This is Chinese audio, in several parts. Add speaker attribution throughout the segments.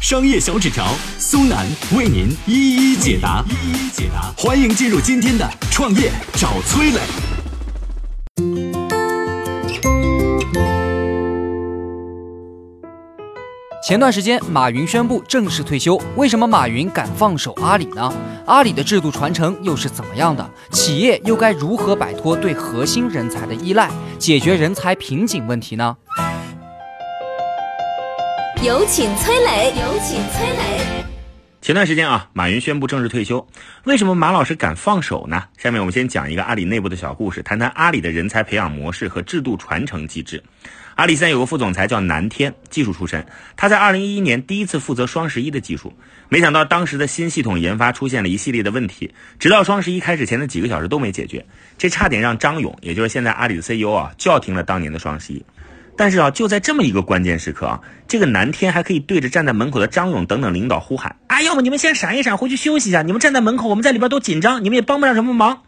Speaker 1: 商业小纸条苏南为您一一解答，一一解答。欢迎进入今天的创业找崔磊。
Speaker 2: 前段时间，马云宣布正式退休。为什么马云敢放手阿里呢？阿里的制度传承又是怎么样的？企业又该如何摆脱对核心人才的依赖，解决人才瓶颈问题呢？
Speaker 3: 有请崔磊，有请崔磊。
Speaker 4: 前段时间啊，马云宣布正式退休。为什么马老师敢放手呢？下面我们先讲一个阿里内部的小故事，谈谈阿里的人才培养模式和制度传承机制。阿里现在有个副总裁叫南天，技术出身。他在二零一一年第一次负责双十一的技术，没想到当时的新系统研发出现了一系列的问题，直到双十一开始前的几个小时都没解决，这差点让张勇，也就是现在阿里的 CEO 啊，叫停了当年的双十一。但是啊，就在这么一个关键时刻啊，这个南天还可以对着站在门口的张勇等等领导呼喊：“啊，要么你们先闪一闪，回去休息一下。你们站在门口，我们在里边都紧张，你们也帮不上什么忙。”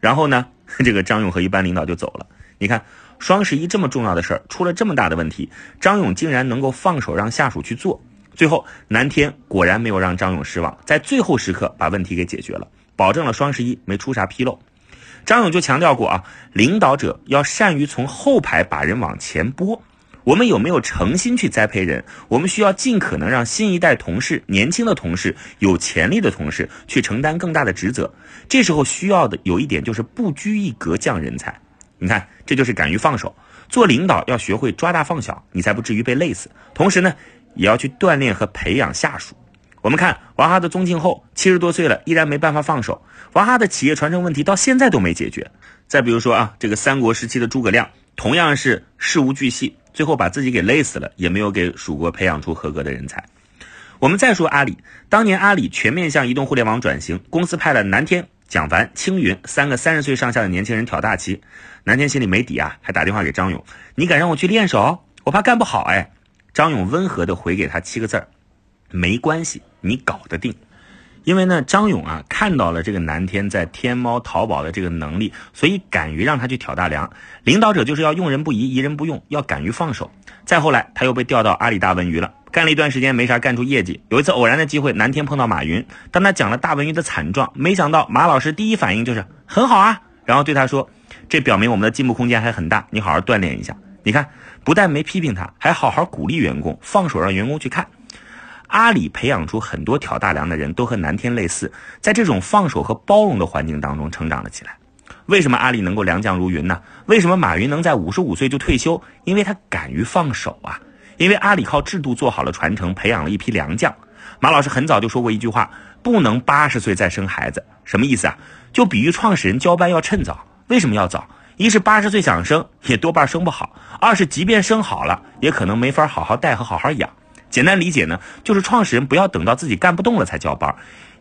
Speaker 4: 然后呢，这个张勇和一班领导就走了。你看。双十一这么重要的事儿出了这么大的问题，张勇竟然能够放手让下属去做，最后南天果然没有让张勇失望，在最后时刻把问题给解决了，保证了双十一没出啥纰漏。张勇就强调过啊，领导者要善于从后排把人往前拨。我们有没有诚心去栽培人？我们需要尽可能让新一代同事、年轻的同事、有潜力的同事去承担更大的职责。这时候需要的有一点就是不拘一格降人才。你看，这就是敢于放手。做领导要学会抓大放小，你才不至于被累死。同时呢，也要去锻炼和培养下属。我们看娃哈哈的宗庆后，七十多岁了，依然没办法放手。娃哈哈的企业传承问题到现在都没解决。再比如说啊，这个三国时期的诸葛亮，同样是事无巨细，最后把自己给累死了，也没有给蜀国培养出合格的人才。我们再说阿里，当年阿里全面向移动互联网转型，公司派了南天。蒋凡、青云三个三十岁上下的年轻人挑大旗，南天心里没底啊，还打电话给张勇：“你敢让我去练手？我怕干不好。”哎，张勇温和的回给他七个字儿：“没关系，你搞得定。”因为呢，张勇啊看到了这个南天在天猫、淘宝的这个能力，所以敢于让他去挑大梁。领导者就是要用人不疑，疑人不用，要敢于放手。再后来，他又被调到阿里大文娱了。干了一段时间没啥干出业绩，有一次偶然的机会，南天碰到马云，当他讲了大文娱的惨状，没想到马老师第一反应就是很好啊，然后对他说：“这表明我们的进步空间还很大，你好好锻炼一下。”你看，不但没批评他，还好好鼓励员工，放手让员工去看。阿里培养出很多挑大梁的人都和南天类似，在这种放手和包容的环境当中成长了起来。为什么阿里能够良将如云呢？为什么马云能在五十五岁就退休？因为他敢于放手啊。因为阿里靠制度做好了传承，培养了一批良将。马老师很早就说过一句话：不能八十岁再生孩子。什么意思啊？就比喻创始人交班要趁早。为什么要早？一是八十岁想生，也多半生不好；二是即便生好了，也可能没法好好带和好好养。简单理解呢，就是创始人不要等到自己干不动了才交班。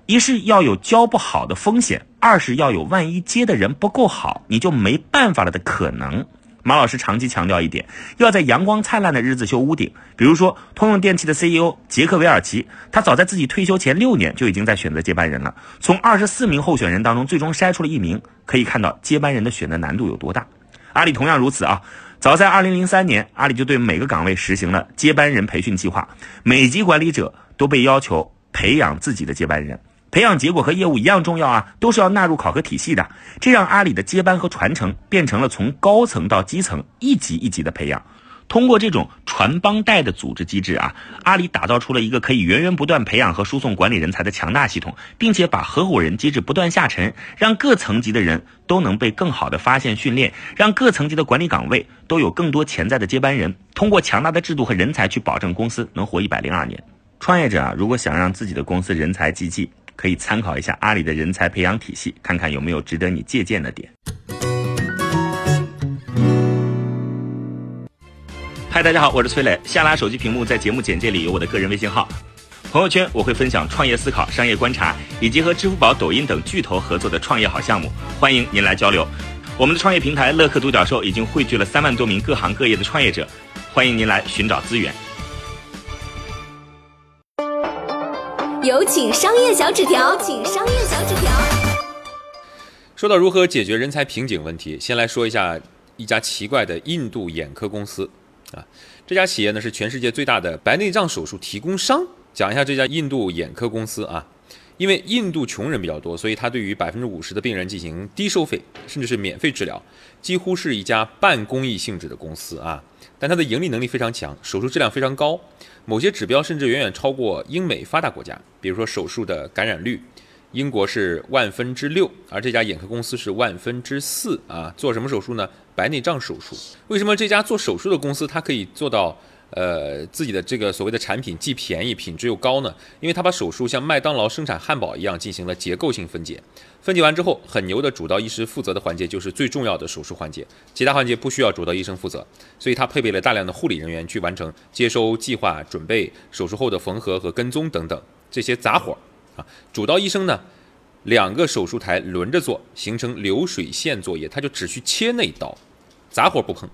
Speaker 4: 一是要有交不好的风险，二是要有万一接的人不够好，你就没办法了的可能。马老师长期强调一点，要在阳光灿烂的日子修屋顶。比如说，通用电气的 CEO 杰克韦尔奇，他早在自己退休前六年就已经在选择接班人了。从二十四名候选人当中，最终筛出了一名，可以看到接班人的选择难度有多大。阿里同样如此啊，早在2003年，阿里就对每个岗位实行了接班人培训计划，每级管理者都被要求培养自己的接班人。培养结果和业务一样重要啊，都是要纳入考核体系的。这让阿里的接班和传承变成了从高层到基层一级一级的培养。通过这种传帮带的组织机制啊，阿里打造出了一个可以源源不断培养和输送管理人才的强大系统，并且把合伙人机制不断下沉，让各层级的人都能被更好的发现训练，让各层级的管理岗位都有更多潜在的接班人。通过强大的制度和人才去保证公司能活一百零二年。创业者啊，如果想让自己的公司人才济济，可以参考一下阿里的人才培养体系，看看有没有值得你借鉴的点。嗨，大家好，我是崔磊。下拉手机屏幕，在节目简介里有我的个人微信号。朋友圈我会分享创业思考、商业观察，以及和支付宝、抖音等巨头合作的创业好项目，欢迎您来交流。我们的创业平台乐客独角兽已经汇聚了三万多名各行各业的创业者，欢迎您来寻找资源。
Speaker 3: 有请商业小纸条，请商业小纸条。
Speaker 5: 说到如何解决人才瓶颈问题，先来说一下一家奇怪的印度眼科公司啊。这家企业呢是全世界最大的白内障手术提供商。讲一下这家印度眼科公司啊，因为印度穷人比较多，所以它对于百分之五十的病人进行低收费，甚至是免费治疗，几乎是一家半公益性质的公司啊。但它的盈利能力非常强，手术质量非常高。某些指标甚至远远超过英美发达国家，比如说手术的感染率，英国是万分之六，而这家眼科公司是万分之四啊。做什么手术呢？白内障手术。为什么这家做手术的公司它可以做到呃自己的这个所谓的产品既便宜品质又高呢？因为它把手术像麦当劳生产汉堡一样进行了结构性分解。分解完之后，很牛的主刀医师负责的环节就是最重要的手术环节，其他环节不需要主刀医生负责，所以他配备了大量的护理人员去完成接收、计划、准备手术后的缝合和跟踪等等这些杂活儿啊。主刀医生呢，两个手术台轮着做，形成流水线作业，他就只需切那一刀，杂活不碰。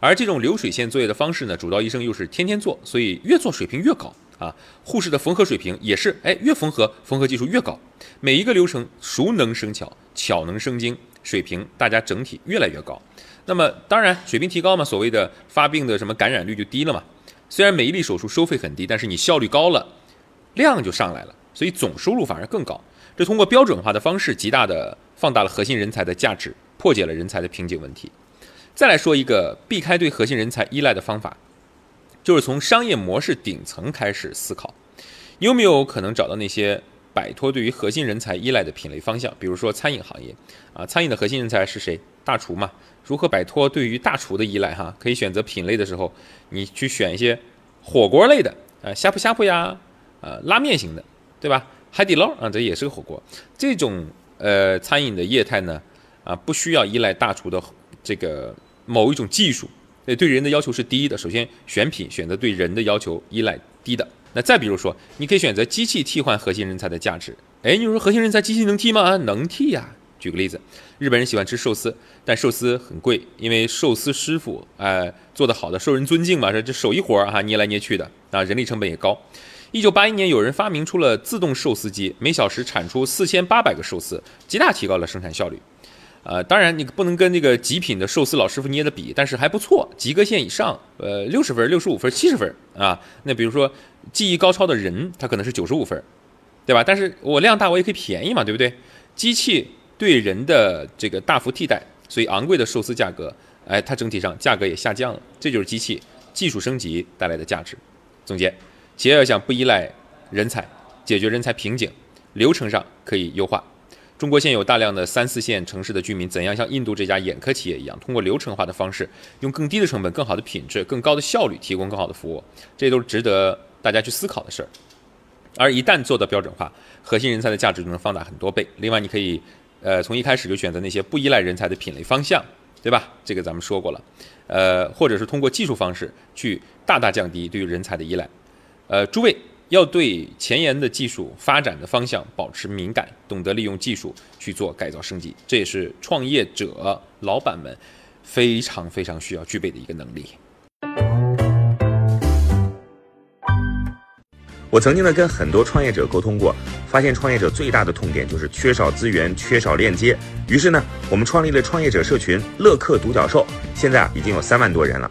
Speaker 5: 而这种流水线作业的方式呢，主刀医生又是天天做，所以越做水平越高。啊，护士的缝合水平也是，哎，越缝合，缝合技术越高，每一个流程熟能生巧，巧能生精，水平大家整体越来越高。那么当然，水平提高嘛，所谓的发病的什么感染率就低了嘛。虽然每一例手术收费很低，但是你效率高了，量就上来了，所以总收入反而更高。这通过标准化的方式，极大的放大了核心人才的价值，破解了人才的瓶颈问题。再来说一个避开对核心人才依赖的方法。就是从商业模式顶层开始思考，你有没有可能找到那些摆脱对于核心人才依赖的品类方向？比如说餐饮行业啊，餐饮的核心人才是谁？大厨嘛。如何摆脱对于大厨的依赖？哈，可以选择品类的时候，你去选一些火锅类的，呃，呷哺呷哺呀，呃，拉面型的，对吧？海底捞啊，这也是个火锅。这种呃餐饮的业态呢，啊，不需要依赖大厨的这个某一种技术。对对人的要求是低的。首先选品选择对人的要求依赖低的。那再比如说，你可以选择机器替换核心人才的价值。哎，你说核心人才机器能替吗？能替呀。举个例子，日本人喜欢吃寿司，但寿司很贵，因为寿司师傅哎做得好的受人尊敬嘛，这这手艺活儿哈，捏来捏去的啊，人力成本也高。一九八一年，有人发明出了自动寿司机，每小时产出四千八百个寿司，极大提高了生产效率。呃，当然你不能跟那个极品的寿司老师傅捏的比，但是还不错，及格线以上，呃，六十分、六十五分、七十分啊。那比如说技艺高超的人，他可能是九十五分，对吧？但是我量大，我也可以便宜嘛，对不对？机器对人的这个大幅替代，所以昂贵的寿司价格，哎，它整体上价格也下降了。这就是机器技术升级带来的价值。总结，企业要想不依赖人才，解决人才瓶颈，流程上可以优化。中国现有大量的三四线城市的居民，怎样像印度这家眼科企业一样，通过流程化的方式，用更低的成本、更好的品质、更高的效率，提供更好的服务？这都是值得大家去思考的事儿。而一旦做到标准化，核心人才的价值就能放大很多倍。另外，你可以，呃，从一开始就选择那些不依赖人才的品类方向，对吧？这个咱们说过了。呃，或者是通过技术方式去大大降低对于人才的依赖。呃，诸位。要对前沿的技术发展的方向保持敏感，懂得利用技术去做改造升级，这也是创业者老板们非常非常需要具备的一个能力。
Speaker 4: 我曾经呢跟很多创业者沟通过，发现创业者最大的痛点就是缺少资源、缺少链接。于是呢，我们创立了创业者社群“乐客独角兽”，现在啊已经有三万多人了。